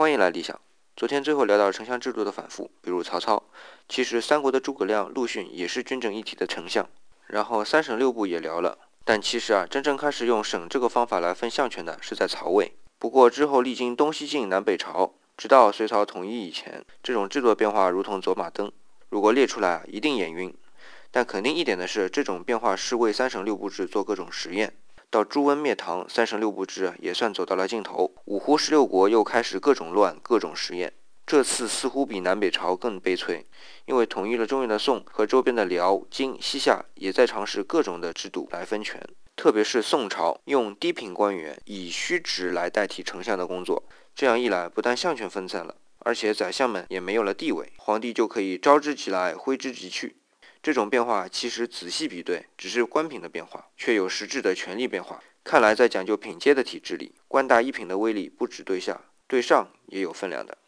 欢迎来理想。昨天最后聊到丞相制度的反复，比如曹操，其实三国的诸葛亮、陆逊也是军政一体的丞相。然后三省六部也聊了，但其实啊，真正开始用省这个方法来分相权的是在曹魏。不过之后历经东西晋南北朝，直到隋朝统一以前，这种制度变化如同走马灯，如果列出来啊，一定眼晕。但肯定一点的是，这种变化是为三省六部制做各种实验。到朱温灭唐，三省六部制也算走到了尽头。五胡十六国又开始各种乱、各种实验。这次似乎比南北朝更悲催，因为统一了中原的宋和周边的辽、金、西夏也在尝试各种的制度来分权。特别是宋朝用低品官员以虚职来代替丞相的工作，这样一来，不但相权分散了，而且宰相们也没有了地位，皇帝就可以招之即来，挥之即去。这种变化其实仔细比对，只是官品的变化，却有实质的权力变化。看来，在讲究品阶的体制里，官大一品的威力不止对下，对上也有分量的。